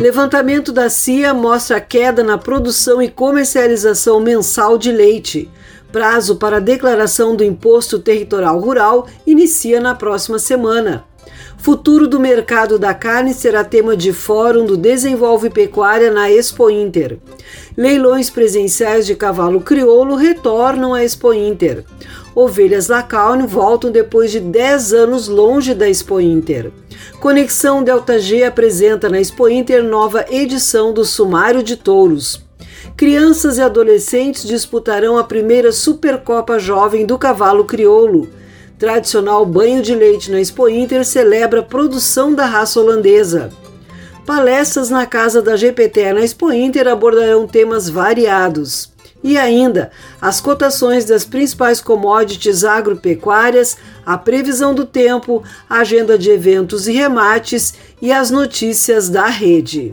Levantamento da CIA mostra queda na produção e comercialização mensal de leite. Prazo para declaração do Imposto Territorial Rural inicia na próxima semana. Futuro do mercado da carne será tema de fórum do Desenvolve Pecuária na Expo Inter. Leilões presenciais de cavalo crioulo retornam à Expo Inter. Ovelhas Lacaune voltam depois de 10 anos longe da Expo Inter. Conexão Delta G apresenta na Expo Inter nova edição do Sumário de Touros. Crianças e adolescentes disputarão a primeira Supercopa Jovem do Cavalo Crioulo. Tradicional banho de leite na Expo Inter celebra a produção da raça holandesa. Palestras na casa da GPT na Expo Inter abordarão temas variados. E ainda, as cotações das principais commodities agropecuárias, a previsão do tempo, a agenda de eventos e remates e as notícias da rede.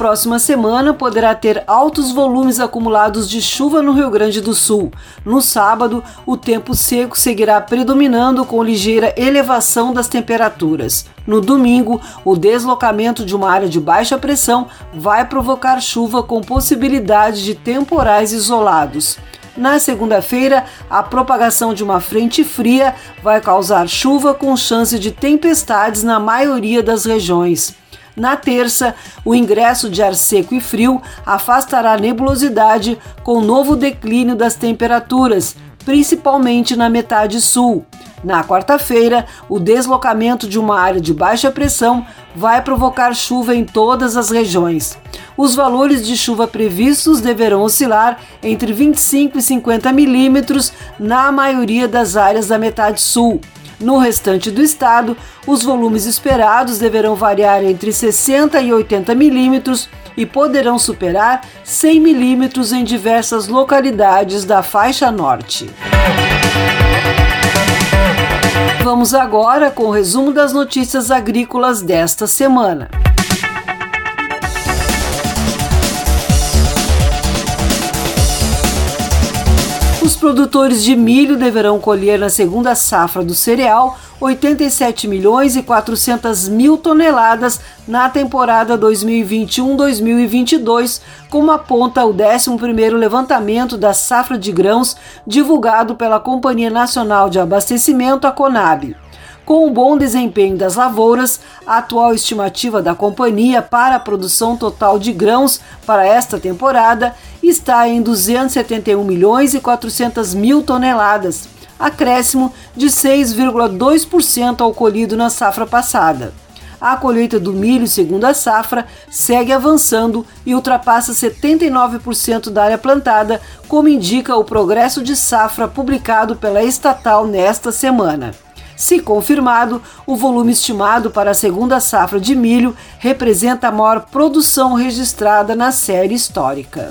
Próxima semana poderá ter altos volumes acumulados de chuva no Rio Grande do Sul. No sábado, o tempo seco seguirá predominando com ligeira elevação das temperaturas. No domingo, o deslocamento de uma área de baixa pressão vai provocar chuva com possibilidade de temporais isolados. Na segunda-feira, a propagação de uma frente fria vai causar chuva com chance de tempestades na maioria das regiões. Na terça, o ingresso de ar seco e frio afastará a nebulosidade com novo declínio das temperaturas, principalmente na metade sul. Na quarta-feira, o deslocamento de uma área de baixa pressão vai provocar chuva em todas as regiões. Os valores de chuva previstos deverão oscilar entre 25 e 50 milímetros na maioria das áreas da metade sul. No restante do estado, os volumes esperados deverão variar entre 60 e 80 milímetros e poderão superar 100 milímetros em diversas localidades da faixa norte. Vamos agora com o resumo das notícias agrícolas desta semana. Produtores de milho deverão colher na segunda safra do cereal 87 milhões e 400 mil toneladas na temporada 2021-2022, como aponta o 11º levantamento da safra de grãos divulgado pela Companhia Nacional de Abastecimento, a Conab. Com o bom desempenho das lavouras, a atual estimativa da companhia para a produção total de grãos para esta temporada está em 271 milhões e 400 mil toneladas, acréscimo de 6,2% ao colhido na safra passada. A colheita do milho, segundo a safra, segue avançando e ultrapassa 79% da área plantada, como indica o progresso de safra publicado pela estatal nesta semana. Se confirmado, o volume estimado para a segunda safra de milho representa a maior produção registrada na série histórica.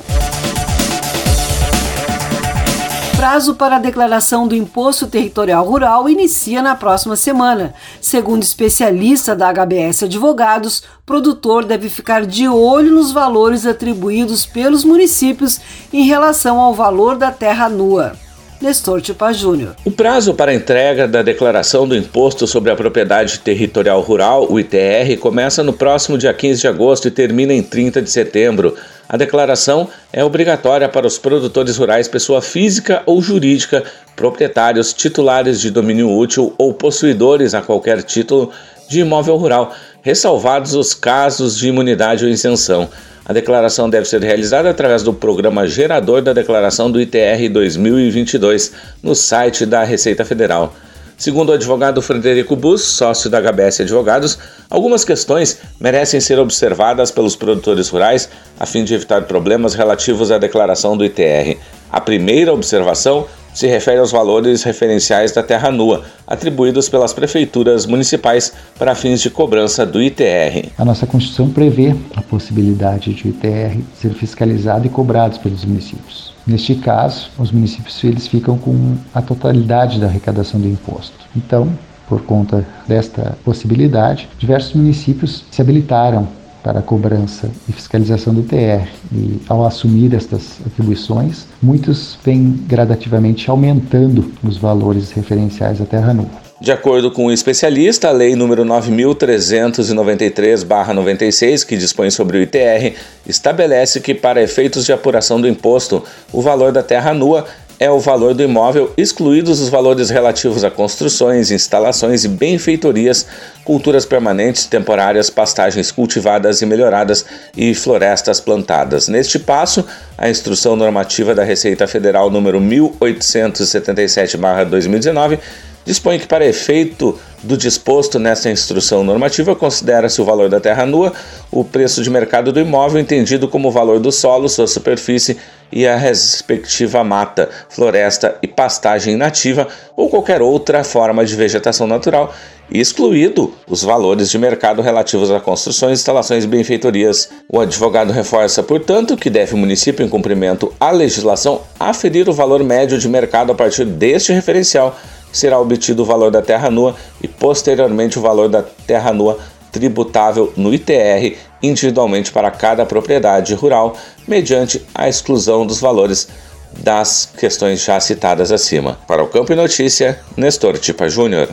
Prazo para a declaração do Imposto Territorial Rural inicia na próxima semana. Segundo especialista da HBS Advogados, produtor deve ficar de olho nos valores atribuídos pelos municípios em relação ao valor da terra nua. Nestor Tipa Júnior. O prazo para a entrega da declaração do Imposto sobre a Propriedade Territorial Rural, o ITR, começa no próximo dia 15 de agosto e termina em 30 de setembro. A declaração é obrigatória para os produtores rurais, pessoa física ou jurídica, proprietários, titulares de domínio útil ou possuidores a qualquer título de imóvel rural, ressalvados os casos de imunidade ou isenção. A declaração deve ser realizada através do programa gerador da declaração do ITR 2022 no site da Receita Federal. Segundo o advogado Frederico Bus, sócio da HBS Advogados, algumas questões merecem ser observadas pelos produtores rurais a fim de evitar problemas relativos à declaração do ITR. A primeira observação se refere aos valores referenciais da terra nua, atribuídos pelas prefeituras municipais para fins de cobrança do ITR. A nossa Constituição prevê a possibilidade de o ITR ser fiscalizado e cobrado pelos municípios. Neste caso, os municípios eles ficam com a totalidade da arrecadação do imposto. Então, por conta desta possibilidade, diversos municípios se habilitaram para a cobrança e fiscalização do TR. E ao assumir estas atribuições, muitos vêm gradativamente aumentando os valores referenciais da terra nua. De acordo com o um especialista, a Lei nº 9.393-96, que dispõe sobre o ITR, estabelece que, para efeitos de apuração do imposto, o valor da terra nua é o valor do imóvel, excluídos os valores relativos a construções, instalações e benfeitorias, culturas permanentes, temporárias, pastagens cultivadas e melhoradas e florestas plantadas. Neste passo, a Instrução Normativa da Receita Federal número 1877/2019 dispõe que, para efeito do disposto nessa instrução normativa, considera-se o valor da terra nua o preço de mercado do imóvel, entendido como o valor do solo, sua superfície e a respectiva mata, floresta e pastagem nativa ou qualquer outra forma de vegetação natural, excluído os valores de mercado relativos a construções, instalações e benfeitorias. O advogado reforça, portanto, que deve o município, em cumprimento à legislação, aferir o valor médio de mercado a partir deste referencial será obtido o valor da terra nua e posteriormente o valor da terra nua tributável no ITR individualmente para cada propriedade rural, mediante a exclusão dos valores das questões já citadas acima. Para o Campo e Notícia, Nestor Tipa Júnior.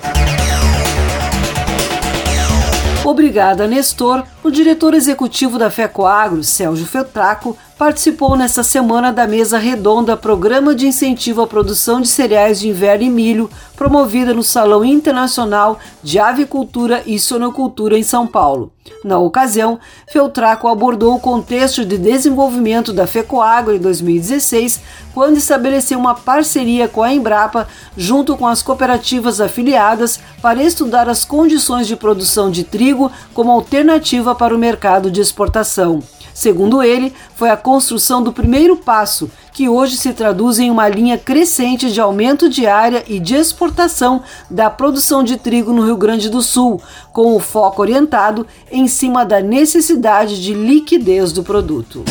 Obrigada, Nestor. O diretor executivo da FECOAGRO, Sérgio Feltraco, participou nesta semana da mesa redonda Programa de Incentivo à Produção de Cereais de Inverno e Milho, promovida no Salão Internacional de Avicultura e Sonocultura em São Paulo. Na ocasião, Feltraco abordou o contexto de desenvolvimento da FECOAGRO em 2016, quando estabeleceu uma parceria com a Embrapa, junto com as cooperativas afiliadas, para estudar as condições de produção de trigo como alternativa para o mercado de exportação. Segundo ele, foi a construção do primeiro passo, que hoje se traduz em uma linha crescente de aumento de área e de exportação da produção de trigo no Rio Grande do Sul, com o foco orientado em cima da necessidade de liquidez do produto.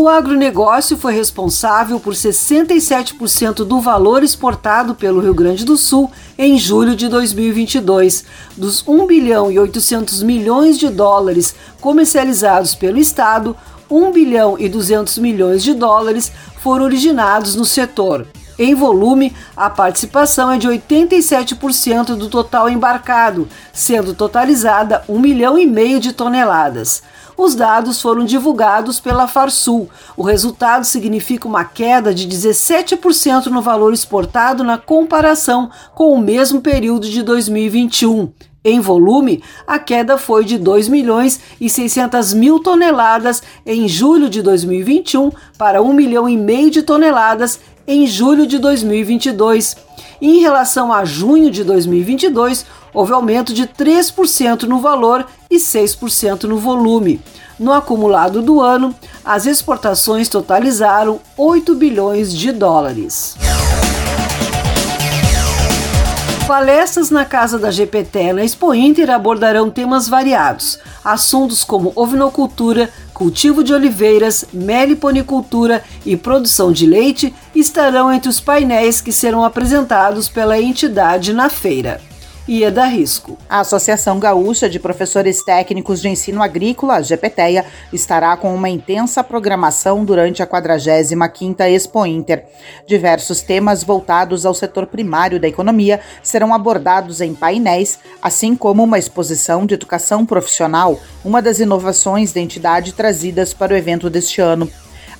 O agronegócio foi responsável por 67% do valor exportado pelo Rio Grande do Sul em julho de 2022. Dos 1 bilhão e 800 milhões de dólares comercializados pelo Estado, 1 bilhão e 200 milhões de dólares foram originados no setor. Em volume, a participação é de 87% do total embarcado, sendo totalizada 1 milhão e meio de toneladas. Os dados foram divulgados pela Farsul. O resultado significa uma queda de 17% no valor exportado na comparação com o mesmo período de 2021. Em volume, a queda foi de 2 milhões e 600 mil toneladas em julho de 2021 para 1 milhão e meio de toneladas em julho de 2022. Em relação a junho de 2022, houve aumento de 3% no valor e 6% no volume. No acumulado do ano, as exportações totalizaram 8 bilhões de dólares. Palestras na Casa da GPT na Expo Inter abordarão temas variados, assuntos como ovinocultura, cultivo de oliveiras, meliponicultura e produção de leite estarão entre os painéis que serão apresentados pela entidade na feira. Ieda Risco. A Associação Gaúcha de Professores Técnicos de Ensino Agrícola, a GPTEA, estará com uma intensa programação durante a 45ª Expo Inter. Diversos temas voltados ao setor primário da economia serão abordados em painéis, assim como uma exposição de educação profissional, uma das inovações da entidade trazidas para o evento deste ano.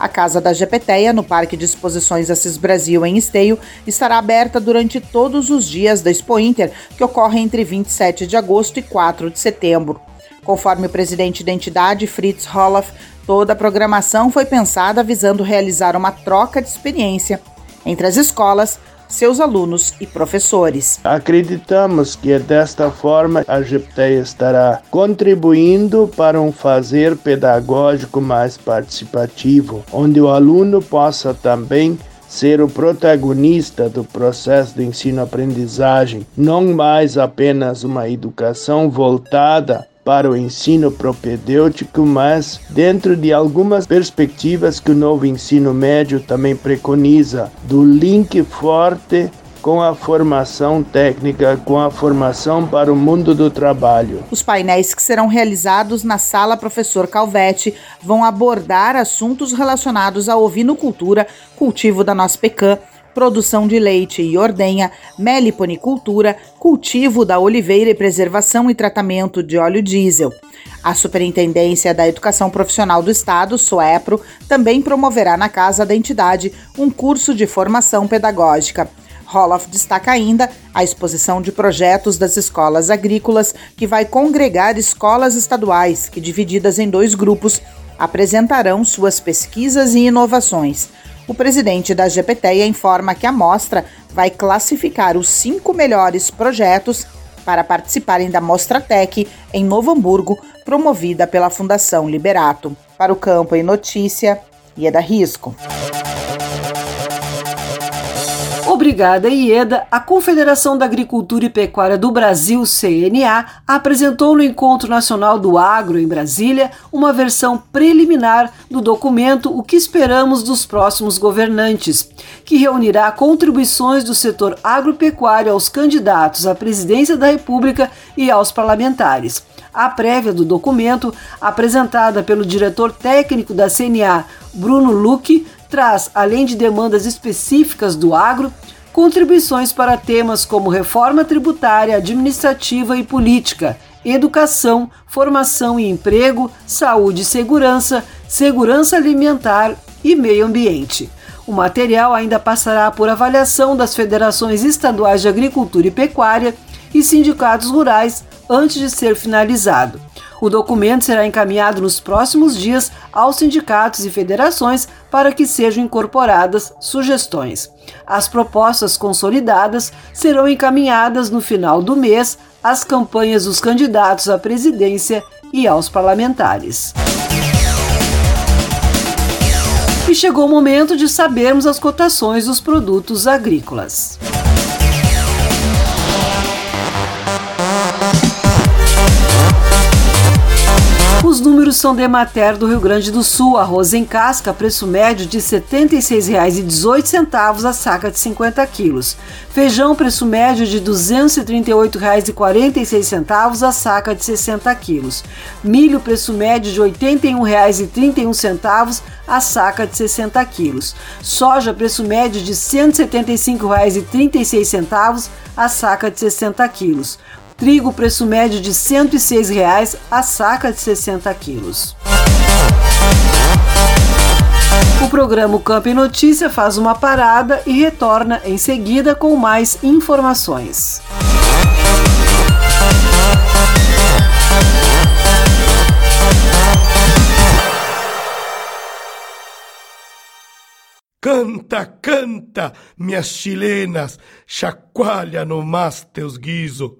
A Casa da Gepeteia, no Parque de Exposições Assis Brasil, em Esteio, estará aberta durante todos os dias da Expo Inter, que ocorre entre 27 de agosto e 4 de setembro. Conforme o presidente da entidade, Fritz Holoff, toda a programação foi pensada visando realizar uma troca de experiência entre as escolas, seus alunos e professores. Acreditamos que desta forma a GPTEA estará contribuindo para um fazer pedagógico mais participativo, onde o aluno possa também ser o protagonista do processo de ensino-aprendizagem, não mais apenas uma educação voltada para o ensino propedêutico, mas dentro de algumas perspectivas que o novo ensino médio também preconiza, do link forte com a formação técnica, com a formação para o mundo do trabalho. Os painéis que serão realizados na sala Professor Calvete vão abordar assuntos relacionados à ovinocultura, cultivo da nossa pecan, produção de leite e ordenha, meliponicultura, cultivo da oliveira e preservação e tratamento de óleo diesel. A Superintendência da Educação Profissional do Estado, SUEPRO, também promoverá na casa da entidade um curso de formação pedagógica. Roloff destaca ainda a exposição de projetos das escolas agrícolas, que vai congregar escolas estaduais, que, divididas em dois grupos, apresentarão suas pesquisas e inovações. O presidente da GPTEA informa que a mostra vai classificar os cinco melhores projetos para participarem da Mostra Tech em Novo Hamburgo, promovida pela Fundação Liberato. Para o Campo em Notícia, Ieda Risco. Obrigada, Ieda. A Confederação da Agricultura e Pecuária do Brasil, CNA, apresentou no Encontro Nacional do Agro, em Brasília, uma versão preliminar do documento O que Esperamos dos Próximos Governantes, que reunirá contribuições do setor agropecuário aos candidatos à presidência da República e aos parlamentares. A prévia do documento, apresentada pelo diretor técnico da CNA, Bruno Luque, traz, além de demandas específicas do agro, contribuições para temas como reforma tributária, administrativa e política, educação, formação e emprego, saúde e segurança, segurança alimentar e meio ambiente. O material ainda passará por avaliação das federações estaduais de agricultura e pecuária e sindicatos rurais antes de ser finalizado. O documento será encaminhado nos próximos dias aos sindicatos e federações para que sejam incorporadas sugestões. As propostas consolidadas serão encaminhadas no final do mês às campanhas dos candidatos à presidência e aos parlamentares. E chegou o momento de sabermos as cotações dos produtos agrícolas. Os números são de Emater do Rio Grande do Sul. Arroz em casca, preço médio de R$ 76,18 a saca de 50 quilos. Feijão, preço médio de R$ 238,46 a saca de 60 quilos. Milho, preço médio de R$ 81,31 a saca de 60 quilos. Soja, preço médio de R$ 175,36 a saca de 60 quilos. Trigo, preço médio de R$ 106,00 a saca de 60 quilos. O programa Campo e Notícia faz uma parada e retorna em seguida com mais informações. Canta, canta, minhas chilenas, chacoalha no mas teus guiso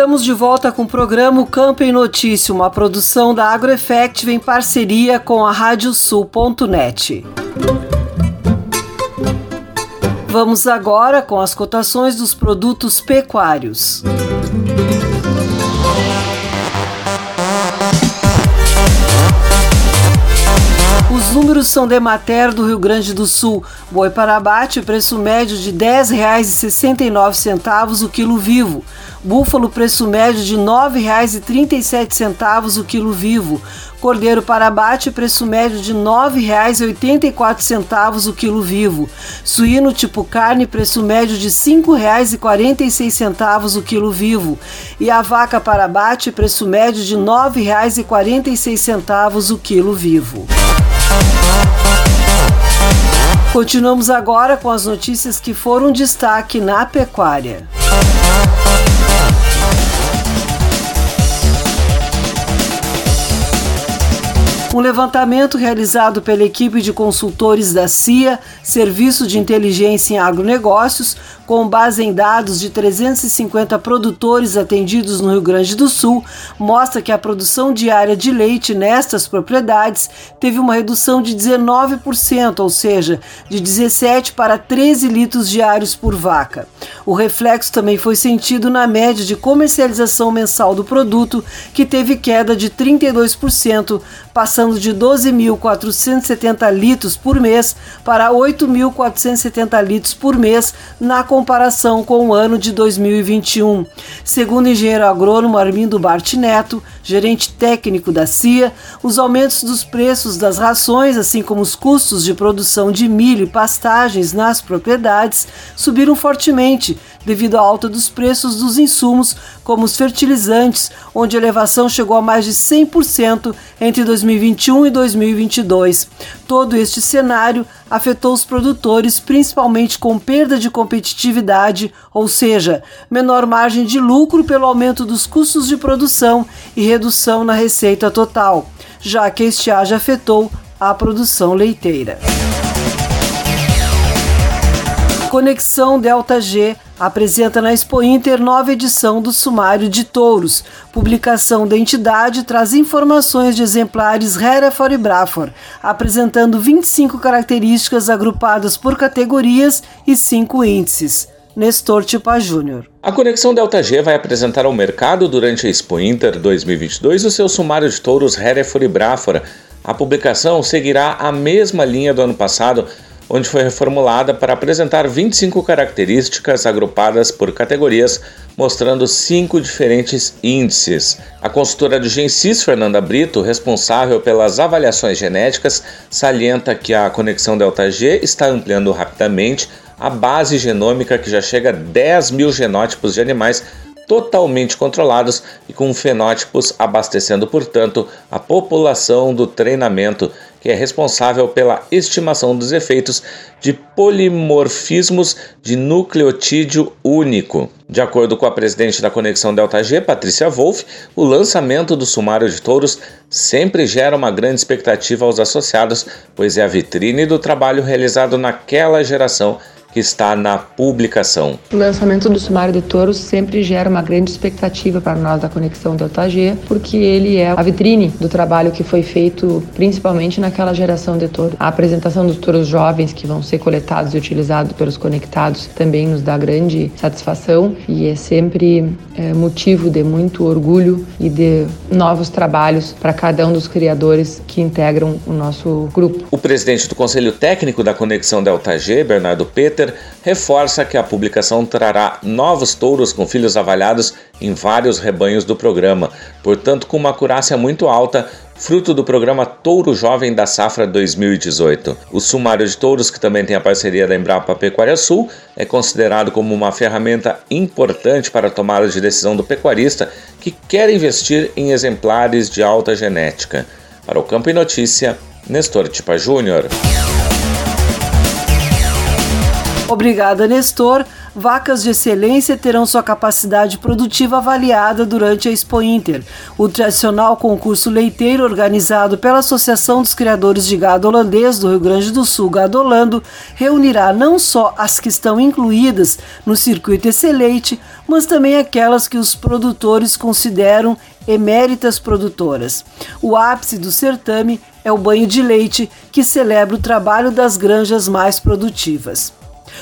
Estamos de volta com o programa Campo em Notícia, uma produção da AgroEffective em parceria com a Radiosul.net. Vamos agora com as cotações dos produtos pecuários. Os números são de Mater do Rio Grande do Sul. Boi para abate, preço médio de R$ 10,69 o quilo vivo. Búfalo, preço médio de R$ 9,37 o quilo vivo. Cordeiro para abate, preço médio de R$ 9,84 o quilo vivo. Suíno tipo carne, preço médio de R$ 5,46 o quilo vivo. E a vaca para abate, preço médio de R$ 9,46 o quilo vivo. Continuamos agora com as notícias que foram destaque na pecuária. Um levantamento realizado pela equipe de consultores da CIA, Serviço de Inteligência em Agronegócios, com base em dados de 350 produtores atendidos no Rio Grande do Sul, mostra que a produção diária de leite nestas propriedades teve uma redução de 19%, ou seja, de 17 para 13 litros diários por vaca. O reflexo também foi sentido na média de comercialização mensal do produto, que teve queda de 32%, passando de 12.470 litros por mês para 8.470 litros por mês na comparação com o ano de 2021. Segundo o engenheiro agrônomo Armindo Bart Neto, gerente técnico da CIA, os aumentos dos preços das rações, assim como os custos de produção de milho e pastagens nas propriedades, subiram fortemente devido à alta dos preços dos insumos, como os fertilizantes, onde a elevação chegou a mais de 100% entre 2021 e 2022. Todo este cenário afetou os produtores, principalmente com perda de competitividade, ou seja, menor margem de lucro pelo aumento dos custos de produção e redução na receita total, já que a estiagem afetou a produção leiteira. Conexão Delta G apresenta na Expo Inter nova edição do Sumário de Touros. Publicação da entidade traz informações de exemplares Hereford e Braford, apresentando 25 características agrupadas por categorias e 5 índices. Nestor Tipa Júnior. A Conexão Delta G vai apresentar ao mercado durante a Expo Inter 2022 o seu sumário de touros Hereford e Bráfora. A publicação seguirá a mesma linha do ano passado, onde foi reformulada para apresentar 25 características agrupadas por categorias, mostrando cinco diferentes índices. A consultora de Gensis, Fernanda Brito, responsável pelas avaliações genéticas, salienta que a conexão Delta G está ampliando rapidamente a base genômica que já chega a 10 mil genótipos de animais totalmente controlados e com fenótipos abastecendo, portanto, a população do treinamento que é responsável pela estimação dos efeitos de polimorfismos de nucleotídeo único. De acordo com a presidente da Conexão Delta G, Patrícia Wolff, o lançamento do sumário de touros sempre gera uma grande expectativa aos associados, pois é a vitrine do trabalho realizado naquela geração que está na publicação. O lançamento do Sumário de Touros sempre gera uma grande expectativa para nós da Conexão Delta G, porque ele é a vitrine do trabalho que foi feito principalmente naquela geração de touros. A apresentação dos touros jovens que vão ser coletados e utilizados pelos conectados também nos dá grande satisfação e é sempre é, motivo de muito orgulho e de novos trabalhos para cada um dos criadores que integram o nosso grupo. O presidente do Conselho Técnico da Conexão Delta G, Bernardo Peter, reforça que a publicação trará novos touros com filhos avaliados em vários rebanhos do programa, portanto, com uma acurácia muito alta, fruto do programa Touro Jovem da Safra 2018. O sumário de touros, que também tem a parceria da Embrapa Pecuária Sul, é considerado como uma ferramenta importante para a tomada de decisão do pecuarista que quer investir em exemplares de alta genética. Para o Campo e Notícia, Nestor Tipa Júnior. Obrigada, Nestor. Vacas de excelência terão sua capacidade produtiva avaliada durante a Expo Inter, o tradicional concurso leiteiro organizado pela Associação dos Criadores de Gado Holandês do Rio Grande do Sul, Gadolando, reunirá não só as que estão incluídas no circuito Exceleite, mas também aquelas que os produtores consideram eméritas produtoras. O ápice do certame é o banho de leite, que celebra o trabalho das granjas mais produtivas.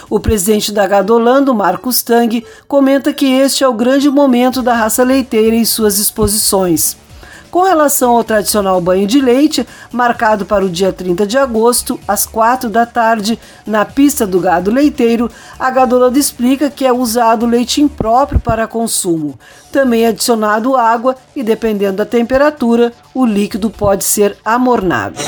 O presidente da Gadolando, Marcos Tang, comenta que este é o grande momento da raça leiteira em suas exposições. Com relação ao tradicional banho de leite, marcado para o dia 30 de agosto, às 4 da tarde, na pista do gado leiteiro, a Gadolando explica que é usado leite impróprio para consumo. Também é adicionado água e, dependendo da temperatura, o líquido pode ser amornado.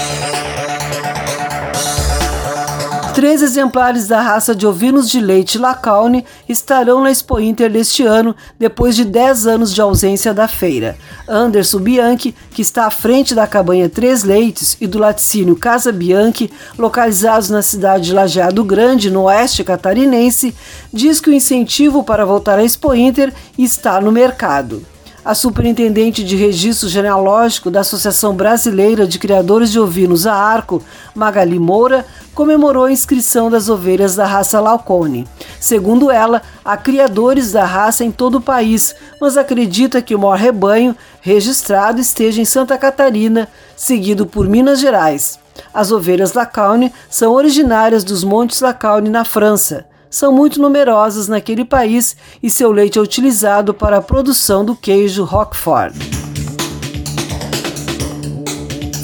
Três exemplares da raça de ovinos de leite Lacaune estarão na Expo Inter deste ano, depois de 10 anos de ausência da feira. Anderson Bianchi, que está à frente da cabanha Três Leites e do laticínio Casa Bianchi, localizados na cidade de Lajeado Grande, no oeste catarinense, diz que o incentivo para voltar à Expo Inter está no mercado. A superintendente de registro genealógico da Associação Brasileira de Criadores de Ovinos, a ARCO, Magali Moura, comemorou a inscrição das ovelhas da raça Laucone. Segundo ela, há criadores da raça em todo o país, mas acredita que o maior rebanho registrado esteja em Santa Catarina, seguido por Minas Gerais. As ovelhas Lacaune são originárias dos Montes Lacaune, na França são muito numerosas naquele país e seu leite é utilizado para a produção do queijo Roquefort.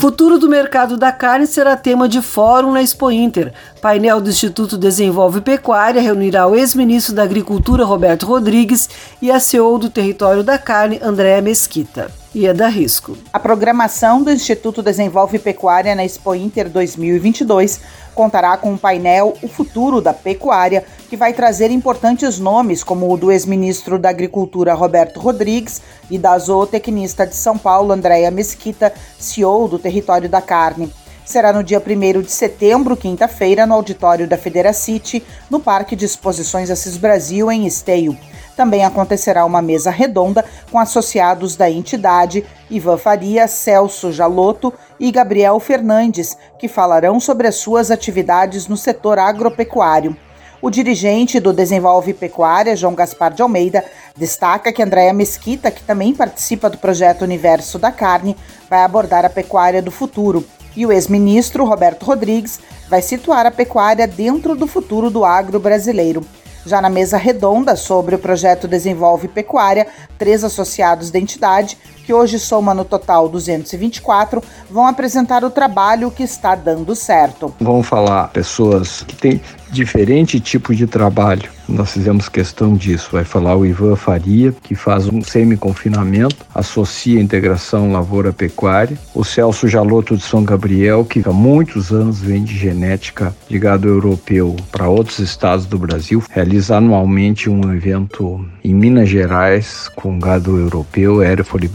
Futuro do mercado da carne será tema de fórum na Expo Inter. Painel do Instituto Desenvolve Pecuária reunirá o ex-ministro da Agricultura Roberto Rodrigues e a CEO do Território da Carne, Andréa Mesquita. E é da risco. A programação do Instituto Desenvolve Pecuária na Expo Inter 2022 contará com um painel O Futuro da Pecuária, que vai trazer importantes nomes, como o do ex-ministro da Agricultura Roberto Rodrigues e da zootecnista de São Paulo, Andréa Mesquita, CEO do Território da Carne. Será no dia 1 de setembro, quinta-feira, no auditório da Federacity, no Parque de Exposições Assis Brasil, em Esteio. Também acontecerá uma mesa redonda com associados da entidade, Ivan Faria, Celso Jaloto e Gabriel Fernandes, que falarão sobre as suas atividades no setor agropecuário. O dirigente do Desenvolve Pecuária, João Gaspar de Almeida, destaca que Andréa Mesquita, que também participa do projeto Universo da Carne, vai abordar a pecuária do futuro. E o ex-ministro Roberto Rodrigues vai situar a pecuária dentro do futuro do agro brasileiro. Já na mesa redonda sobre o projeto Desenvolve Pecuária, três associados da entidade, que hoje soma no total 224, vão apresentar o trabalho que está dando certo. Vamos falar pessoas que têm diferente tipo de trabalho. Nós fizemos questão disso. Vai falar o Ivan Faria, que faz um semi-confinamento, associa a integração lavoura-pecuária. O Celso Jaloto de São Gabriel, que há muitos anos vende genética de gado europeu para outros estados do Brasil. Realiza anualmente um evento em Minas Gerais com gado europeu, Hereford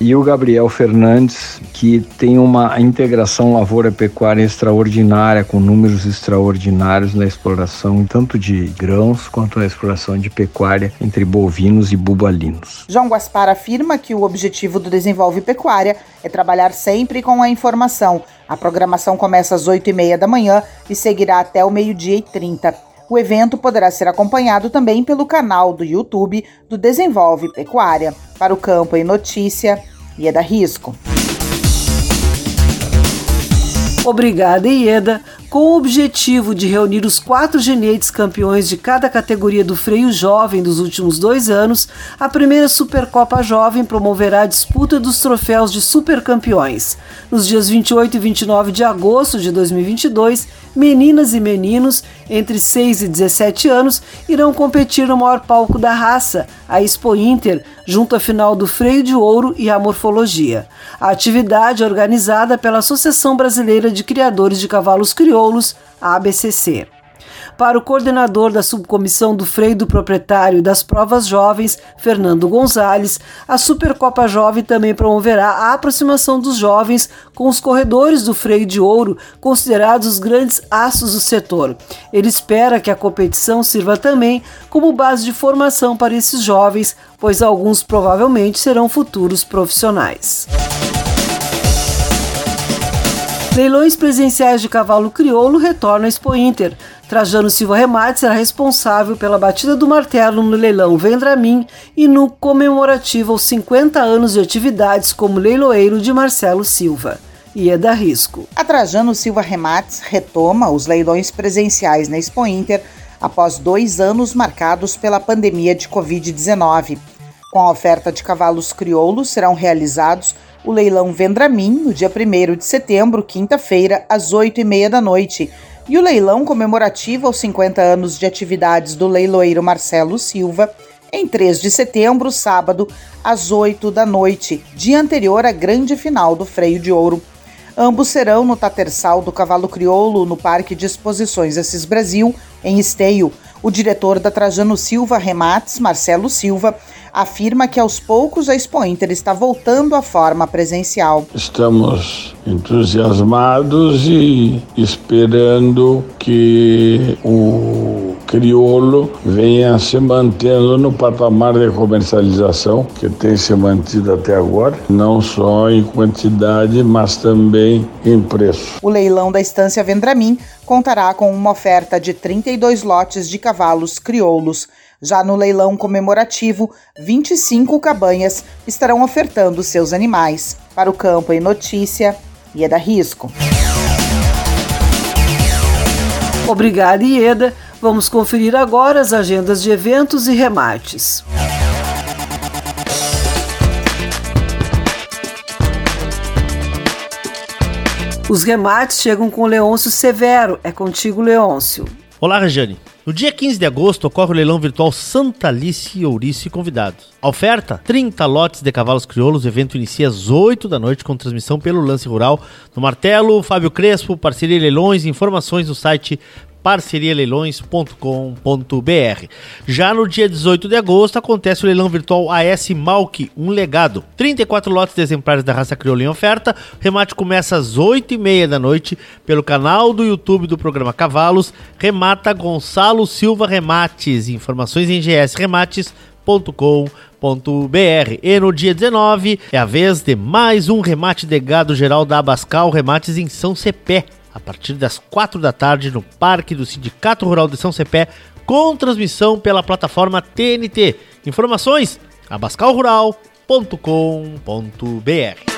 E o Gabriel Fernandes, que tem uma integração lavoura-pecuária extraordinária, com números extraordinários na exploração tanto de grãos quanto na exploração de pecuária entre bovinos e bubalinos. João Gaspar afirma que o objetivo do Desenvolve Pecuária é trabalhar sempre com a informação. A programação começa às 8 e meia da manhã e seguirá até o meio-dia e 30. O evento poderá ser acompanhado também pelo canal do YouTube do Desenvolve Pecuária. Para o Campo e Notícia, Ieda Risco. Obrigada, Ieda. Com o objetivo de reunir os quatro genetes campeões de cada categoria do freio jovem dos últimos dois anos, a primeira Supercopa Jovem promoverá a disputa dos troféus de supercampeões. Nos dias 28 e 29 de agosto de 2022, meninas e meninos entre 6 e 17 anos irão competir no maior palco da raça, a Expo Inter, junto à final do freio de ouro e a morfologia. A atividade é organizada pela Associação Brasileira de Criadores de Cavalos Crioulos a ABCC. Para o coordenador da subcomissão do freio do proprietário das provas jovens, Fernando Gonzalez, a Supercopa Jovem também promoverá a aproximação dos jovens com os corredores do freio de ouro, considerados os grandes astros do setor. Ele espera que a competição sirva também como base de formação para esses jovens, pois alguns provavelmente serão futuros profissionais. Leilões presenciais de cavalo crioulo retornam à Expo Inter. Trajano Silva Remates será responsável pela batida do martelo no leilão Vendramin e no comemorativo aos 50 anos de atividades como leiloeiro de Marcelo Silva. Ieda Risco. A Trajano Silva Remates retoma os leilões presenciais na Expo Inter após dois anos marcados pela pandemia de Covid-19. Com a oferta de cavalos crioulos, serão realizados o leilão Vendramin no dia 1 de setembro, quinta-feira, às 8h30 da noite, e o leilão comemorativo aos 50 anos de atividades do leiloeiro Marcelo Silva, em 3 de setembro, sábado, às 8 da noite, dia anterior à grande final do Freio de Ouro. Ambos serão no Tatersal do Cavalo Crioulo, no Parque de Exposições Assis Brasil, em Esteio. O diretor da Trajano Silva Remates, Marcelo Silva, afirma que aos poucos a Expo Inter está voltando à forma presencial. Estamos entusiasmados e esperando que o crioulo venha se mantendo no patamar de comercialização que tem se mantido até agora, não só em quantidade, mas também em preço. O leilão da Estância Vendramin contará com uma oferta de 32 lotes de cavalos crioulos já no leilão comemorativo, 25 cabanhas estarão ofertando seus animais. Para o campo em notícia, Ieda Risco. Obrigada, Ieda. Vamos conferir agora as agendas de eventos e remates. Os remates chegam com Leôncio Severo. É contigo, Leôncio. Olá, Rejane. No dia 15 de agosto ocorre o leilão virtual Santa Alice e convidados. A oferta: 30 lotes de cavalos crioulos. O evento inicia às 8 da noite com transmissão pelo Lance Rural no Martelo. Fábio Crespo, parceria Leilões. Informações no site parcerialeilões.com.br. Já no dia 18 de agosto acontece o leilão virtual AS Malk, um legado. 34 lotes de exemplares da raça crioula em oferta. O remate começa às 8h30 da noite pelo canal do YouTube do programa Cavalos. Remata Gonçalo Silva Remates. Informações em gsremates.com.br. E no dia 19 é a vez de mais um remate de gado geral da Abascal, remates em São Cepé a partir das 4 da tarde no Parque do Sindicato Rural de São Cepé, com transmissão pela plataforma TNT. Informações: abascalrural.com.br.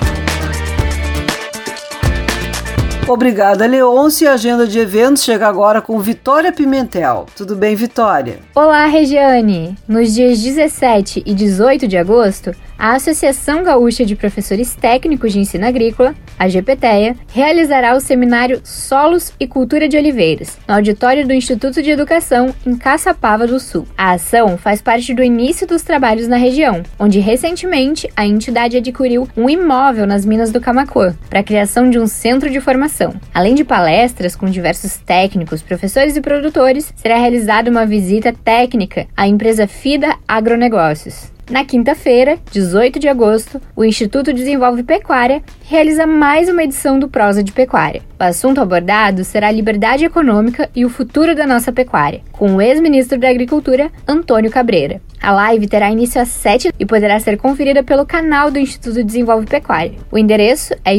Obrigada, Leôncio. E a agenda de eventos chega agora com Vitória Pimentel. Tudo bem, Vitória? Olá, Regiane! Nos dias 17 e 18 de agosto, a Associação Gaúcha de Professores Técnicos de Ensino Agrícola, a GPTEA, realizará o seminário Solos e Cultura de Oliveiras, no auditório do Instituto de Educação, em Caçapava do Sul. A ação faz parte do início dos trabalhos na região, onde recentemente a entidade adquiriu um imóvel nas minas do Camacuã, para a criação de um centro de formação. Além de palestras com diversos técnicos, professores e produtores, será realizada uma visita técnica à empresa FIDA Agronegócios. Na quinta-feira, 18 de agosto, o Instituto Desenvolve Pecuária realiza mais uma edição do Prosa de Pecuária. O assunto abordado será a liberdade econômica e o futuro da nossa pecuária, com o ex-ministro da Agricultura, Antônio Cabreira. A live terá início às 7 e poderá ser conferida pelo canal do Instituto Desenvolve Pecuária. O endereço é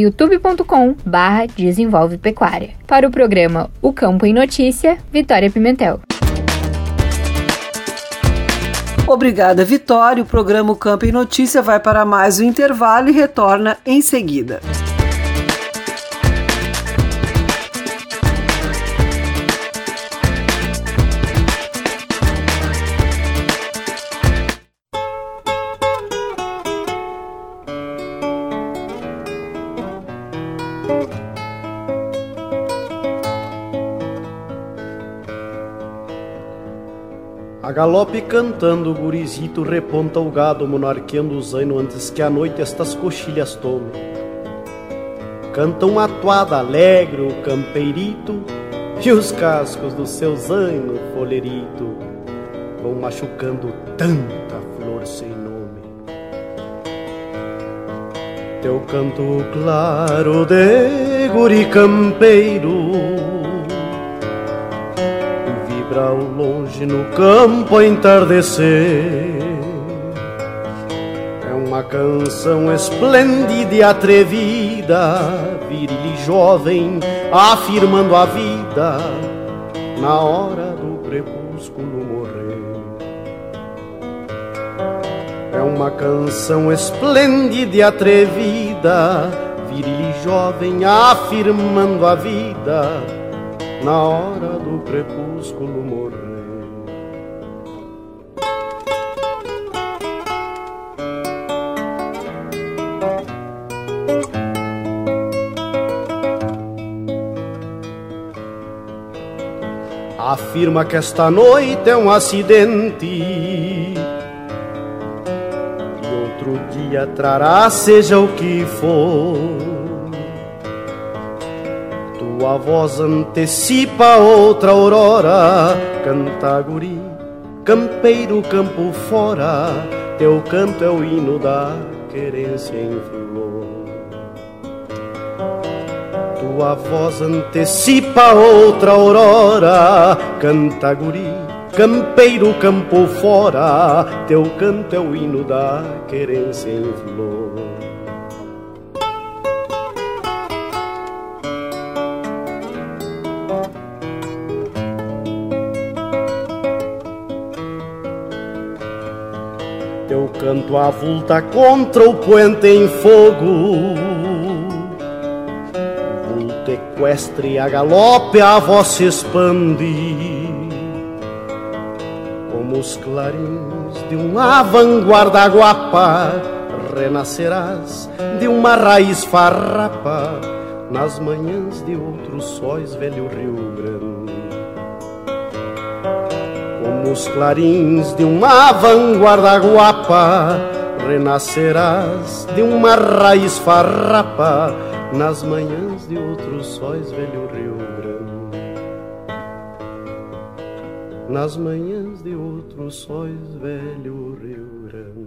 Desenvolve Pecuária. Para o programa O Campo em Notícia, Vitória Pimentel. Obrigada, Vitória. O programa Campo em Notícia vai para mais um intervalo e retorna em seguida. Galope cantando, o gurizito reponta o gado, monarqueando o zaino antes que a noite estas coxilhas tome. Canta uma toada alegre o campeirito e os cascos do seu zaino folerito vão machucando tanta flor sem nome. Teu canto claro de guri campeiro ao longe no campo a entardecer. É uma canção esplêndida e atrevida, viril e jovem, afirmando a vida na hora do crepúsculo morrer. É uma canção esplêndida e atrevida, viril e jovem, afirmando a vida na hora do crepúsculo morrer. Afirma que esta noite é um acidente e outro dia trará seja o que for tua voz antecipa outra aurora, canta guri, campeiro campo fora, teu canto é o hino da querência em flor. Tua voz antecipa outra aurora, canta guri, campeiro campo fora, teu canto é o hino da querência em flor. Canto avulta contra o puente em fogo. Vulto equestre a galope a voz se expande. Como os clarins de uma vanguarda guapa Renascerás de uma raiz farrapa. Nas manhãs de outros sóis, velho Rio Grande como os clarins de uma vanguarda guapa, renascerás de uma raiz farrapa nas manhãs de outros sóis, velho Rio Grande. Nas manhãs de outros sóis, velho Rio Grande.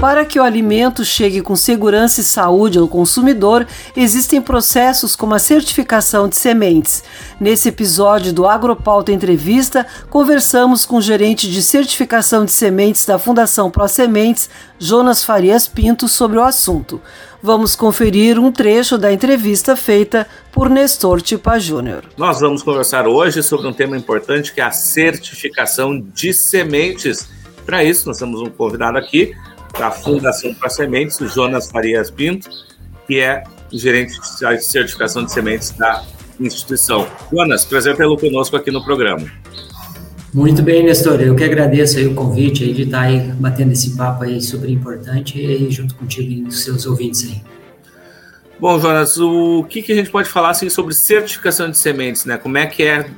Para que o alimento chegue com segurança e saúde ao consumidor, existem processos como a certificação de sementes. Nesse episódio do Agropauta Entrevista, conversamos com o gerente de certificação de sementes da Fundação Pro Sementes, Jonas Farias Pinto, sobre o assunto. Vamos conferir um trecho da entrevista feita por Nestor Tipa Júnior. Nós vamos conversar hoje sobre um tema importante que é a certificação de sementes. Para isso, nós temos um convidado aqui, da Fundação para Sementes, o Jonas Farias Pinto, que é gerente de certificação de sementes da instituição. Jonas, prazer tê-lo conosco aqui no programa. Muito bem, Nestor. Eu que agradeço aí o convite aí de estar aí batendo esse papo aí super importante e junto contigo e os seus ouvintes aí. Bom, Jonas, o que, que a gente pode falar assim, sobre certificação de sementes, né? Como é que é,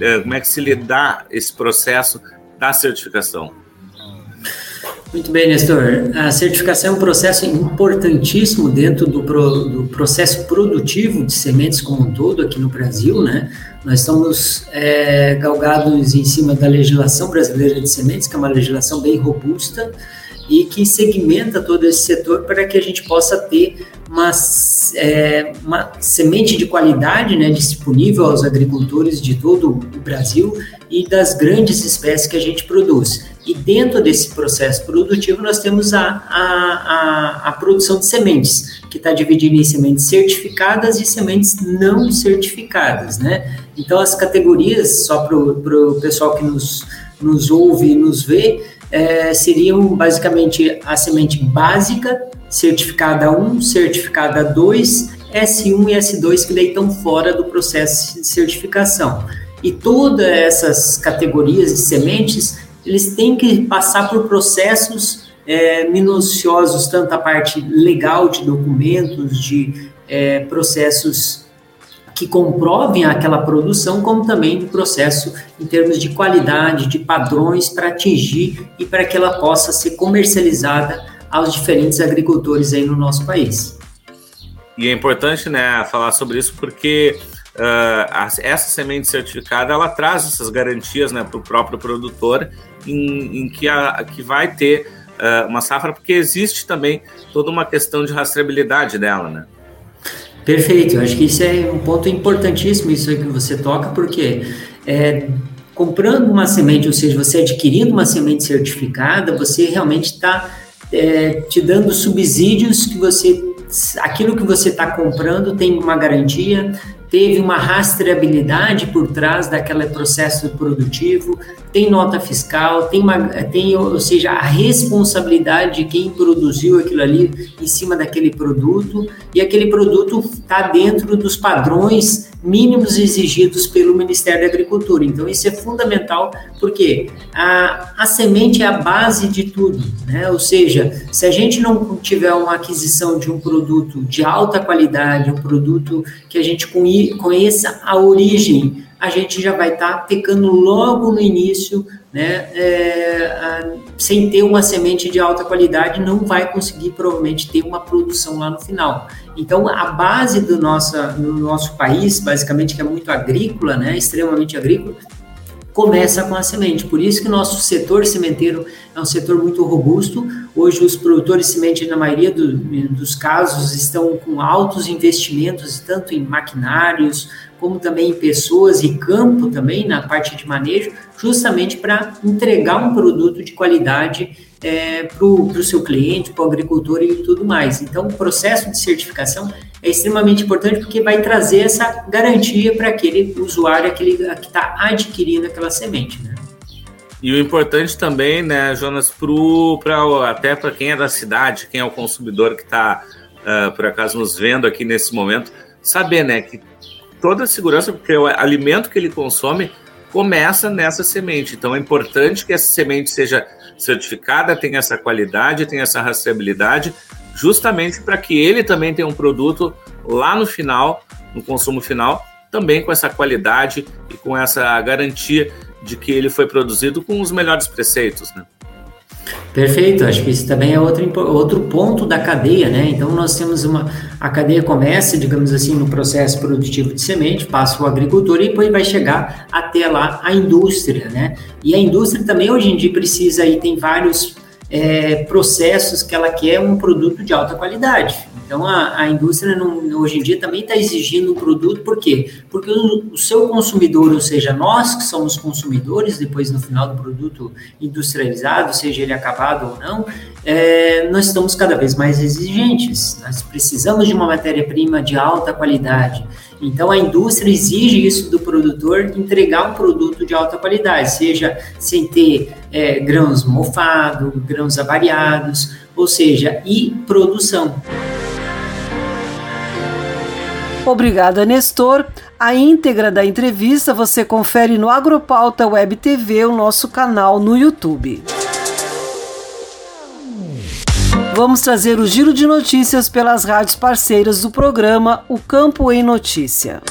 é como é que se lhe dá esse processo da certificação? Muito bem, Nestor. A certificação é um processo importantíssimo dentro do, pro, do, processo produtivo de sementes como um todo aqui no Brasil, né? Nós estamos é, galgados em cima da legislação brasileira de sementes, que é uma legislação bem robusta e que segmenta todo esse setor para que a gente possa ter uma, é, uma semente de qualidade né, disponível aos agricultores de todo o Brasil e das grandes espécies que a gente produz. E dentro desse processo produtivo, nós temos a, a, a, a produção de sementes, que está dividida em sementes certificadas e sementes não certificadas, né? Então, as categorias, só para o pessoal que nos, nos ouve e nos vê, é, seriam basicamente a semente básica, certificada 1, certificada 2, S1 e S2, que daí estão fora do processo de certificação. E todas essas categorias de sementes, eles têm que passar por processos é, minuciosos, tanto a parte legal de documentos, de é, processos que comprovem aquela produção, como também processo em termos de qualidade, de padrões para atingir e para que ela possa ser comercializada aos diferentes agricultores aí no nosso país. E é importante, né, falar sobre isso porque uh, essa semente certificada ela traz essas garantias, né, para o próprio produtor em, em, que, a, que vai ter uh, uma safra, porque existe também toda uma questão de rastreabilidade dela, né? Perfeito, eu acho que isso é um ponto importantíssimo, isso aí que você toca, porque é, comprando uma semente, ou seja, você adquirindo uma semente certificada, você realmente está é, te dando subsídios que você, aquilo que você está comprando tem uma garantia, teve uma rastreabilidade por trás daquele processo produtivo, tem nota fiscal, tem, uma, tem, ou seja, a responsabilidade de quem produziu aquilo ali em cima daquele produto, e aquele produto está dentro dos padrões mínimos exigidos pelo Ministério da Agricultura. Então, isso é fundamental, porque a, a semente é a base de tudo, né? Ou seja, se a gente não tiver uma aquisição de um produto de alta qualidade, um produto que a gente conheça a origem, a gente já vai estar tá pecando logo no início, né, é, a, sem ter uma semente de alta qualidade, não vai conseguir provavelmente ter uma produção lá no final. Então, a base do nosso, do nosso país, basicamente, que é muito agrícola, né, extremamente agrícola, começa com a semente. Por isso que nosso setor sementeiro é um setor muito robusto. Hoje os produtores de semente, na maioria do, dos casos, estão com altos investimentos, tanto em maquinários, como também em pessoas e campo também, na parte de manejo, justamente para entregar um produto de qualidade é, para o seu cliente, para o agricultor e tudo mais. Então, o processo de certificação é extremamente importante porque vai trazer essa garantia para aquele usuário aquele, que está adquirindo aquela semente. Né? E o importante também, né, Jonas, pro, pra, até para quem é da cidade, quem é o consumidor que está, uh, por acaso, nos vendo aqui nesse momento, saber né, que toda a segurança, porque o alimento que ele consome começa nessa semente. Então é importante que essa semente seja certificada, tem essa qualidade, tem essa rastreabilidade, justamente para que ele também tenha um produto lá no final, no consumo final, também com essa qualidade e com essa garantia de que ele foi produzido com os melhores preceitos, né? Perfeito, acho que isso também é outro, outro ponto da cadeia, né? Então nós temos uma. A cadeia começa, digamos assim, no processo produtivo de semente, passa o agricultor e depois vai chegar até lá a indústria, né? E a indústria também hoje em dia precisa aí, tem vários é, processos que ela quer um produto de alta qualidade. Então a, a indústria não, hoje em dia também está exigindo um produto, por quê? Porque o, o, seu consumidor, ou seja, nós que somos consumidores, depois no final do produto industrializado, seja ele acabado ou não, é, nós estamos cada vez mais exigentes. Nós precisamos de uma matéria-prima de alta qualidade. Então a indústria exige isso do produtor, entregar um produto de alta qualidade, seja sem ter é, grãos mofados, grãos avariados, ou seja, e produção. Obrigada, Nestor. A íntegra da entrevista você confere no Agropauta Web TV, o nosso canal no YouTube. Vamos trazer o giro de notícias pelas rádios parceiras do programa O Campo em Notícia.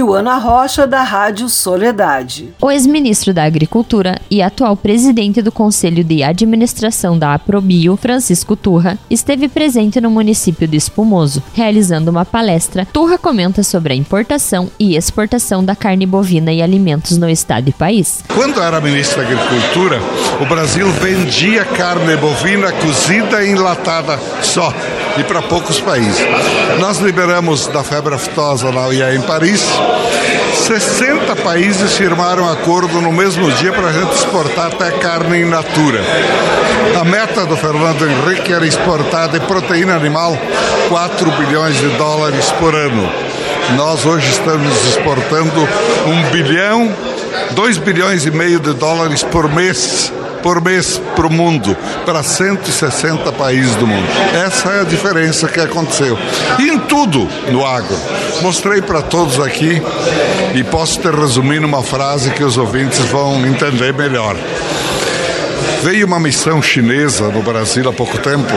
Kiwana Rocha, da Rádio Soledade. O ex-ministro da Agricultura e atual presidente do Conselho de Administração da Aprobio, Francisco Turra, esteve presente no município de Espumoso, realizando uma palestra. Turra comenta sobre a importação e exportação da carne bovina e alimentos no estado e país. Quando era ministro da Agricultura, o Brasil vendia carne bovina cozida e enlatada só e para poucos países. Nós liberamos da febre aftosa na OIA em Paris 60 países firmaram acordo no mesmo dia para a gente exportar até carne in natura. A meta do Fernando Henrique era exportar de proteína animal 4 bilhões de dólares por ano. Nós hoje estamos exportando 1 bilhão, 2 bilhões e meio de dólares por mês por mês para o mundo, para 160 países do mundo. Essa é a diferença que aconteceu. E em tudo no agro. Mostrei para todos aqui e posso te resumir numa frase que os ouvintes vão entender melhor. Veio uma missão chinesa no Brasil há pouco tempo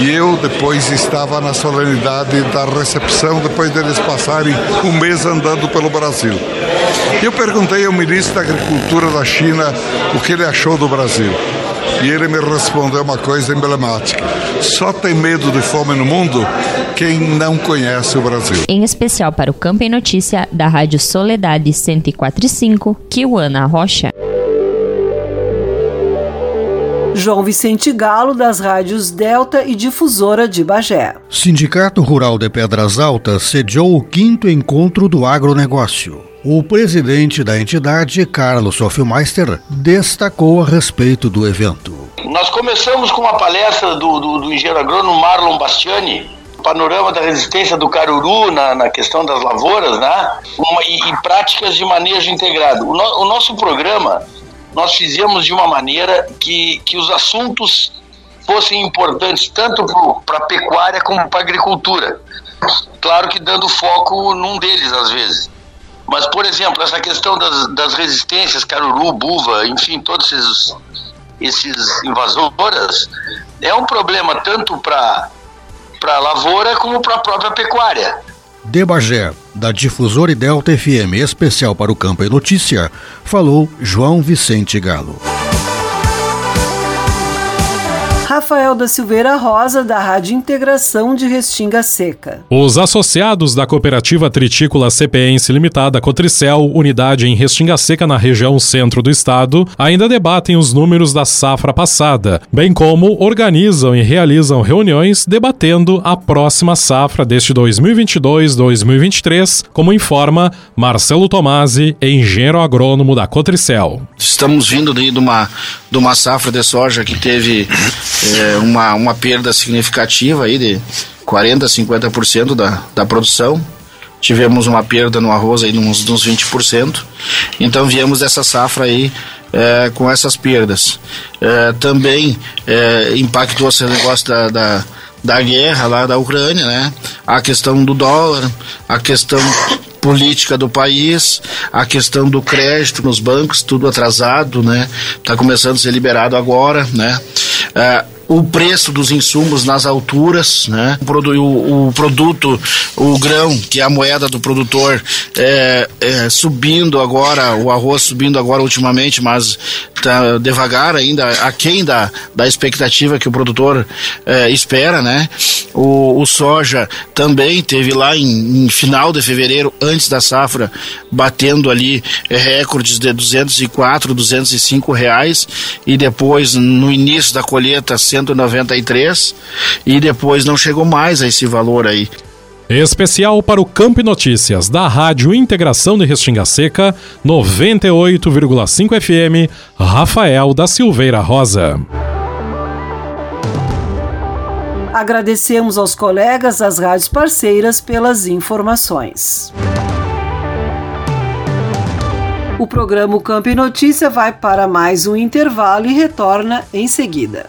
e eu depois estava na solenidade da recepção, depois deles passarem um mês andando pelo Brasil. Eu perguntei ao ministro da Agricultura da China o que ele achou do Brasil. E ele me respondeu uma coisa emblemática: só tem medo de fome no mundo quem não conhece o Brasil. Em especial para o Campo em Notícia da Rádio Soledade 1045, Kiwana Rocha. João Vicente Galo, das rádios Delta e Difusora de Bagé. Sindicato Rural de Pedras Altas sediou o quinto encontro do agronegócio. O presidente da entidade, Carlos Sofilmeister, destacou a respeito do evento. Nós começamos com uma palestra do, do, do engenheiro agrônomo Marlon Bastiani, panorama da resistência do caruru na, na questão das lavouras, né? Uma, e, e, práticas de manejo integrado. O, no, o nosso programa nós fizemos de uma maneira que, que os assuntos fossem importantes tanto para a pecuária como para a agricultura. Claro que dando foco num deles às vezes. Mas, por exemplo, essa questão das, das resistências, caruru, buva, enfim, todos esses, esses invasoras, é um problema tanto para a lavoura como para a própria pecuária. De Bagé, da Difusora e Delta FM especial para o Campo e Notícia, falou João Vicente Galo. Rafael da Silveira Rosa, da Rádio Integração de Restinga Seca. Os associados da cooperativa tritícola CPense Limitada Cotricel, unidade em Restinga Seca na região centro do estado, ainda debatem os números da safra passada, bem como organizam e realizam reuniões debatendo a próxima safra deste 2022-2023, como informa Marcelo Tomasi, engenheiro agrônomo da Cotricel. Estamos vindo de uma, de uma safra de soja que teve é, uma, uma perda significativa aí de 40%, 50% da, da produção. Tivemos uma perda no arroz aí de uns, de uns 20%. Então viemos dessa safra aí é, com essas perdas. É, também é, impactou esse negócio da, da, da guerra lá da Ucrânia, né? A questão do dólar, a questão política do país, a questão do crédito nos bancos, tudo atrasado, né? Tá começando a ser liberado agora, né? É, o preço dos insumos nas alturas, né? O, o, produto, o grão, que é a moeda do produtor, é, é, subindo agora, o arroz subindo agora ultimamente, mas tá devagar ainda, aquém da, da expectativa que o produtor é, espera, né? O, o, soja também teve lá em, em, final de fevereiro, antes da safra, batendo ali recordes de 204, 205 reais e depois no início da colheita 193 e depois não chegou mais a esse valor aí. Especial para o Campo Notícias da Rádio Integração de Restinga Seca, 98,5 FM, Rafael da Silveira Rosa. Agradecemos aos colegas das rádios parceiras pelas informações. O programa Campo e Notícia vai para mais um intervalo e retorna em seguida.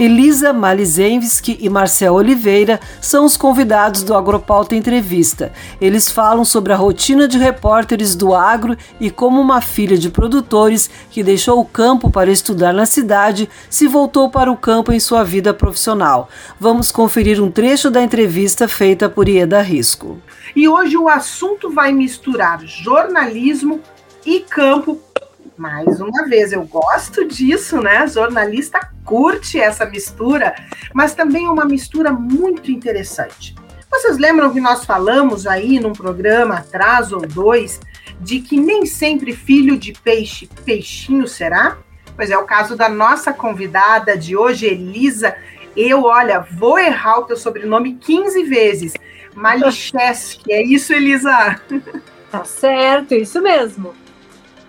Elisa Malizensky e Marcel Oliveira são os convidados do Agropauta Entrevista. Eles falam sobre a rotina de repórteres do agro e como uma filha de produtores que deixou o campo para estudar na cidade se voltou para o campo em sua vida profissional. Vamos conferir um trecho da entrevista feita por Ieda Risco. E hoje o assunto vai misturar jornalismo e campo mais uma vez, eu gosto disso, né? Jornalista curte essa mistura, mas também é uma mistura muito interessante. Vocês lembram que nós falamos aí num programa atrás ou dois de que nem sempre filho de peixe, peixinho será? Pois é o caso da nossa convidada de hoje, Elisa. Eu, olha, vou errar o teu sobrenome 15 vezes. Malicheski, é isso, Elisa? Tá certo, isso mesmo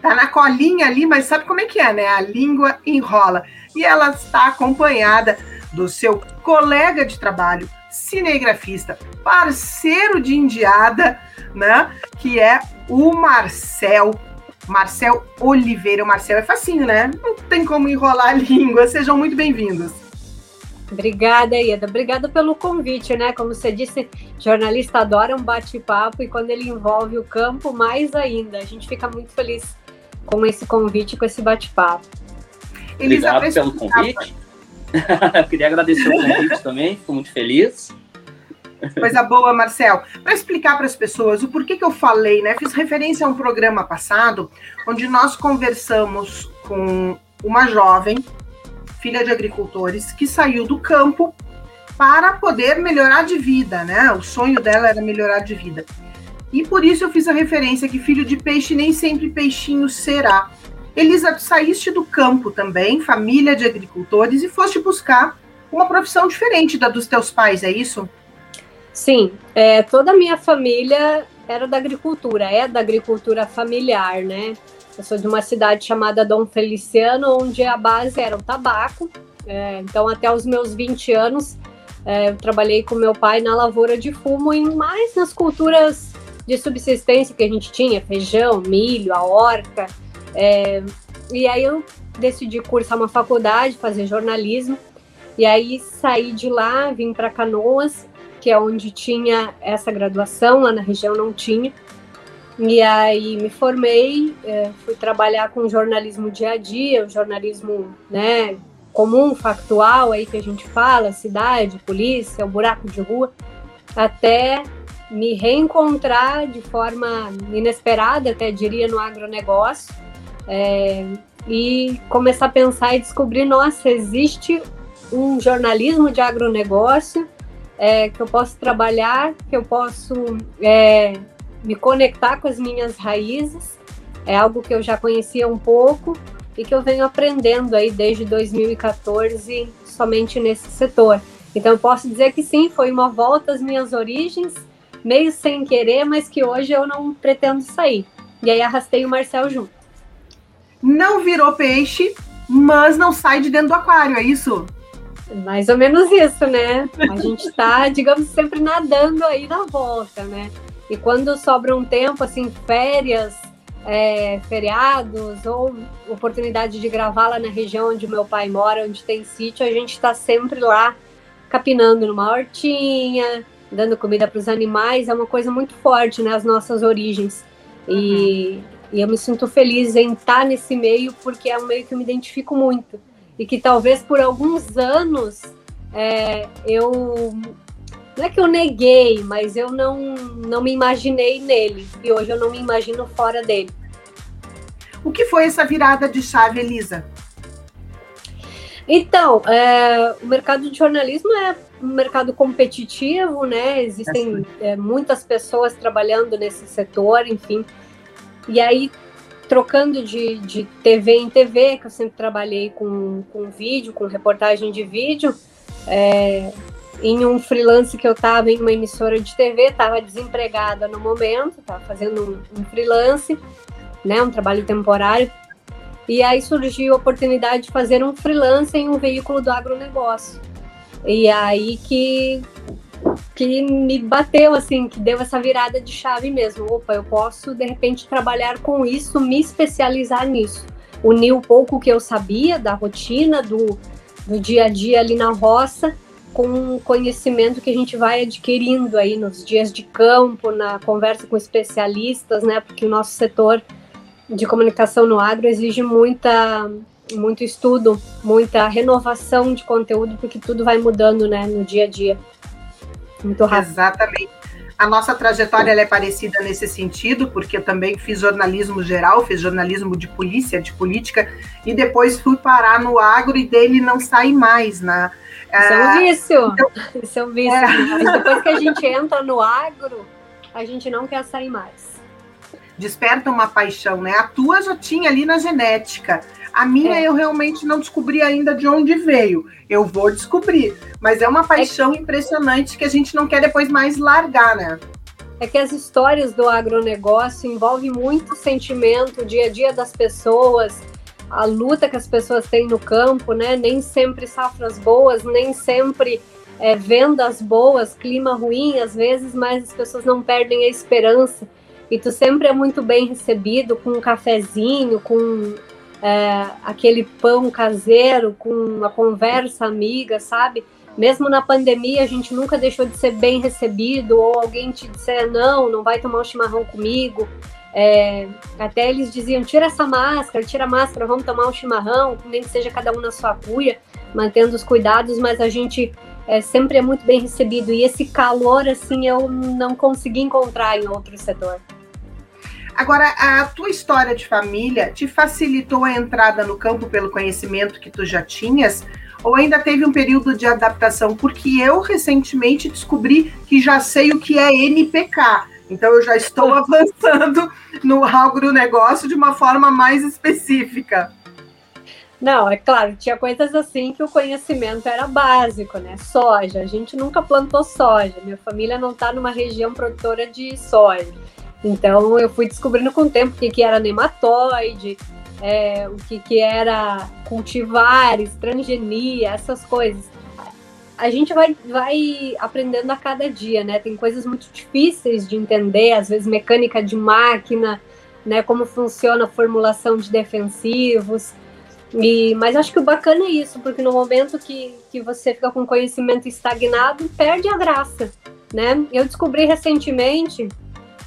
tá na colinha ali, mas sabe como é que é, né? A língua enrola. E ela está acompanhada do seu colega de trabalho, cinegrafista, parceiro de indiada, né? Que é o Marcel. Marcel Oliveira. O Marcel é facinho, né? Não tem como enrolar a língua. Sejam muito bem-vindos. Obrigada, Ieda. Obrigada pelo convite, né? Como você disse, jornalista adora um bate-papo e quando ele envolve o campo, mais ainda. A gente fica muito feliz com esse convite, com esse bate-papo. Obrigado pelo convite. Queria agradecer o convite também, fico muito feliz. Coisa boa, Marcel. Para explicar para as pessoas o porquê que eu falei, né? Fiz referência a um programa passado, onde nós conversamos com uma jovem filha de agricultores, que saiu do campo para poder melhorar de vida, né? O sonho dela era melhorar de vida. E por isso eu fiz a referência que filho de peixe nem sempre peixinho será. Elisa, saíste do campo também, família de agricultores, e foste buscar uma profissão diferente da dos teus pais, é isso? Sim, é, toda a minha família era da agricultura, é da agricultura familiar, né? Eu sou de uma cidade chamada Dom Feliciano, onde a base era o tabaco. É, então, até os meus 20 anos, é, eu trabalhei com meu pai na lavoura de fumo e mais nas culturas de subsistência que a gente tinha, feijão, milho, a horta. É, e aí eu decidi cursar uma faculdade, fazer jornalismo. E aí saí de lá, vim para Canoas, que é onde tinha essa graduação, lá na região não tinha. E aí me formei, é, fui trabalhar com jornalismo dia a dia, o jornalismo né, comum, factual, aí que a gente fala, cidade, polícia, o buraco de rua, até me reencontrar de forma inesperada, até diria, no agronegócio, é, e começar a pensar e descobrir, nossa, existe um jornalismo de agronegócio é, que eu posso trabalhar, que eu posso é, me conectar com as minhas raízes. É algo que eu já conhecia um pouco e que eu venho aprendendo aí desde 2014 somente nesse setor. Então eu posso dizer que sim, foi uma volta às minhas origens, meio sem querer, mas que hoje eu não pretendo sair. E aí arrastei o Marcel junto. Não virou peixe, mas não sai de dentro do aquário, é isso? Mais ou menos isso, né? A gente está, digamos, sempre nadando aí na volta, né? E quando sobra um tempo, assim, férias, é, feriados ou oportunidade de gravar lá na região onde meu pai mora, onde tem sítio, a gente está sempre lá capinando numa hortinha, dando comida para os animais. É uma coisa muito forte, né? As nossas origens. E, uhum. e eu me sinto feliz em estar nesse meio porque é um meio que eu me identifico muito. E que talvez por alguns anos é, eu não é que eu neguei, mas eu não, não me imaginei nele. E hoje eu não me imagino fora dele. O que foi essa virada de chave, Elisa? Então, é, o mercado de jornalismo é um mercado competitivo, né? Existem é, muitas pessoas trabalhando nesse setor, enfim. E aí, trocando de, de TV em TV, que eu sempre trabalhei com, com vídeo, com reportagem de vídeo, é, em um freelance que eu estava em uma emissora de TV, estava desempregada no momento, estava fazendo um, um, freelance, né, um trabalho temporário. E aí surgiu a oportunidade de fazer um freelance em um veículo do agronegócio. E aí que que me bateu assim, que deu essa virada de chave mesmo. Opa, eu posso de repente trabalhar com isso, me especializar nisso. Unir um pouco o que eu sabia da rotina, do, do dia a dia ali na roça com o conhecimento que a gente vai adquirindo aí nos dias de campo, na conversa com especialistas, né? Porque o nosso setor de comunicação no agro exige muita muito estudo, muita renovação de conteúdo, porque tudo vai mudando, né, no dia a dia. Muito rápido. Exatamente. A nossa trajetória é parecida nesse sentido, porque eu também fiz jornalismo geral, fiz jornalismo de polícia, de política, e depois fui parar no agro e dele não sai mais, né? Isso é um vício. Então, Isso é um vício. É. depois que a gente entra no agro, a gente não quer sair mais. Desperta uma paixão, né? A tua já tinha ali na genética. A minha é. eu realmente não descobri ainda de onde veio. Eu vou descobrir. Mas é uma paixão é que... impressionante que a gente não quer depois mais largar, né? É que as histórias do agronegócio envolvem muito sentimento, o dia a dia das pessoas, a luta que as pessoas têm no campo, né? Nem sempre safras boas, nem sempre é, vendas boas, clima ruim às vezes, mas as pessoas não perdem a esperança. e tu sempre é muito bem recebido com um cafezinho, com é, aquele pão caseiro, com uma conversa amiga, sabe? Mesmo na pandemia, a gente nunca deixou de ser bem recebido, ou alguém te disser, não, não vai tomar um chimarrão comigo. É, até eles diziam, tira essa máscara, tira a máscara, vamos tomar um chimarrão, nem que seja cada um na sua cuia, mantendo os cuidados, mas a gente é, sempre é muito bem recebido. E esse calor, assim, eu não consegui encontrar em outro setor. Agora, a tua história de família te facilitou a entrada no campo pelo conhecimento que tu já tinhas? Ou ainda teve um período de adaptação? Porque eu recentemente descobri que já sei o que é NPK. Então eu já estou avançando no agronegócio de uma forma mais específica. Não, é claro, tinha coisas assim que o conhecimento era básico, né? Soja, a gente nunca plantou soja. Minha família não está numa região produtora de soja. Então eu fui descobrindo com o tempo o que, era nematóide, é, o que, que era cultivares, transgenia, essas coisas. A gente vai, vai aprendendo a cada dia, né? Tem coisas muito difíceis de entender, às vezes mecânica de máquina, né? Como funciona a formulação de defensivos. E, mas acho que o bacana é isso, porque no momento que, que você fica com conhecimento estagnado, perde a graça, né? Eu descobri recentemente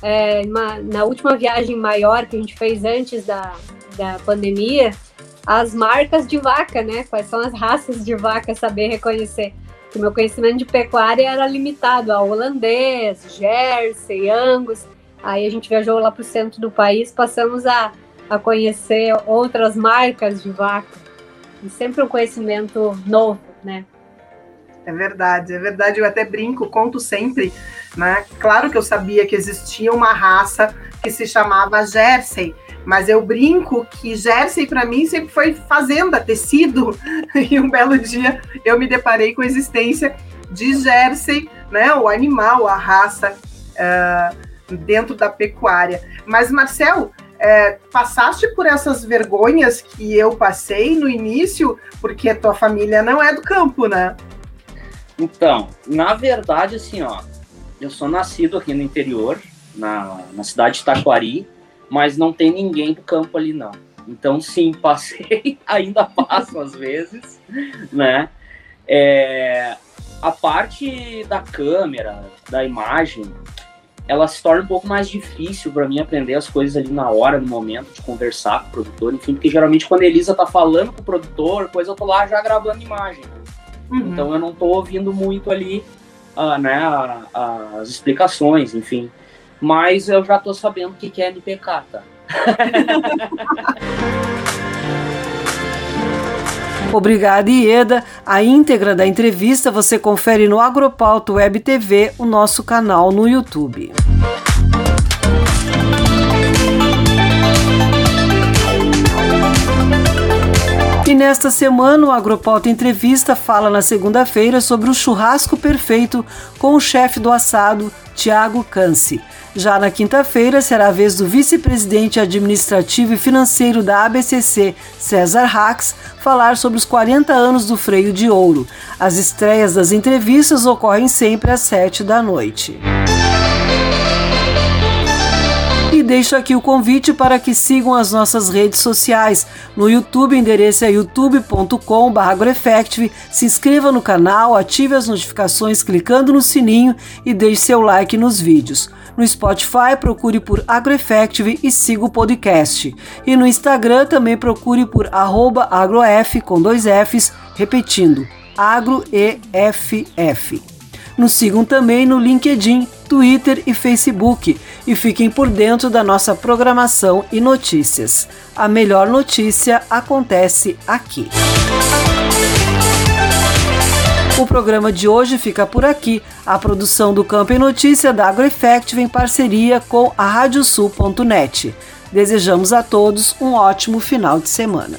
é, uma, na última viagem maior que a gente fez antes da, da pandemia, as marcas de vaca, né? Quais são as raças de vaca, saber reconhecer. O meu conhecimento de pecuária era limitado a holandês, Jersey, Angus. Aí a gente viajou lá para o centro do país, passamos a, a conhecer outras marcas de vaca. E sempre um conhecimento novo, né? É verdade, é verdade. Eu até brinco, conto sempre, né? Claro que eu sabia que existia uma raça que se chamava Jersey, mas eu brinco que Jersey para mim sempre foi fazenda, tecido. E um belo dia eu me deparei com a existência de Jersey, né? O animal, a raça uh, dentro da pecuária. Mas Marcel, é, passaste por essas vergonhas que eu passei no início, porque a tua família não é do campo, né? Então, na verdade, assim, ó, eu sou nascido aqui no interior, na, na cidade de Taquari, mas não tem ninguém do campo ali, não. Então, sim, passei, ainda passo às vezes, né? É, a parte da câmera, da imagem, ela se torna um pouco mais difícil para mim aprender as coisas ali na hora, no momento de conversar com o produtor, enfim, porque geralmente quando a Elisa tá falando com o produtor, coisa eu tô lá já gravando imagem. Uhum. Então eu não estou ouvindo muito ali uh, né, a, a, as explicações, enfim. Mas eu já estou sabendo o que, que é NPK, tá? Obrigada, Ieda. A íntegra da entrevista você confere no Agropauto Web TV, o nosso canal no YouTube. E nesta semana, o Agropauta Entrevista fala na segunda-feira sobre o churrasco perfeito com o chefe do assado, Tiago Canci. Já na quinta-feira, será a vez do vice-presidente administrativo e financeiro da ABCC, César Rax, falar sobre os 40 anos do freio de ouro. As estreias das entrevistas ocorrem sempre às 7 da noite. E deixo aqui o convite para que sigam as nossas redes sociais. No YouTube, endereço é youtube.com.br Se inscreva no canal, ative as notificações clicando no sininho e deixe seu like nos vídeos. No Spotify, procure por AgroEffective e siga o podcast. E no Instagram também procure por agrof com dois Fs, repetindo, agroeff. Nos sigam também no LinkedIn, Twitter e Facebook e fiquem por dentro da nossa programação e notícias. A melhor notícia acontece aqui. O programa de hoje fica por aqui. A produção do Campo e Notícia da AgroEffective em parceria com a Radiosul.net. Desejamos a todos um ótimo final de semana.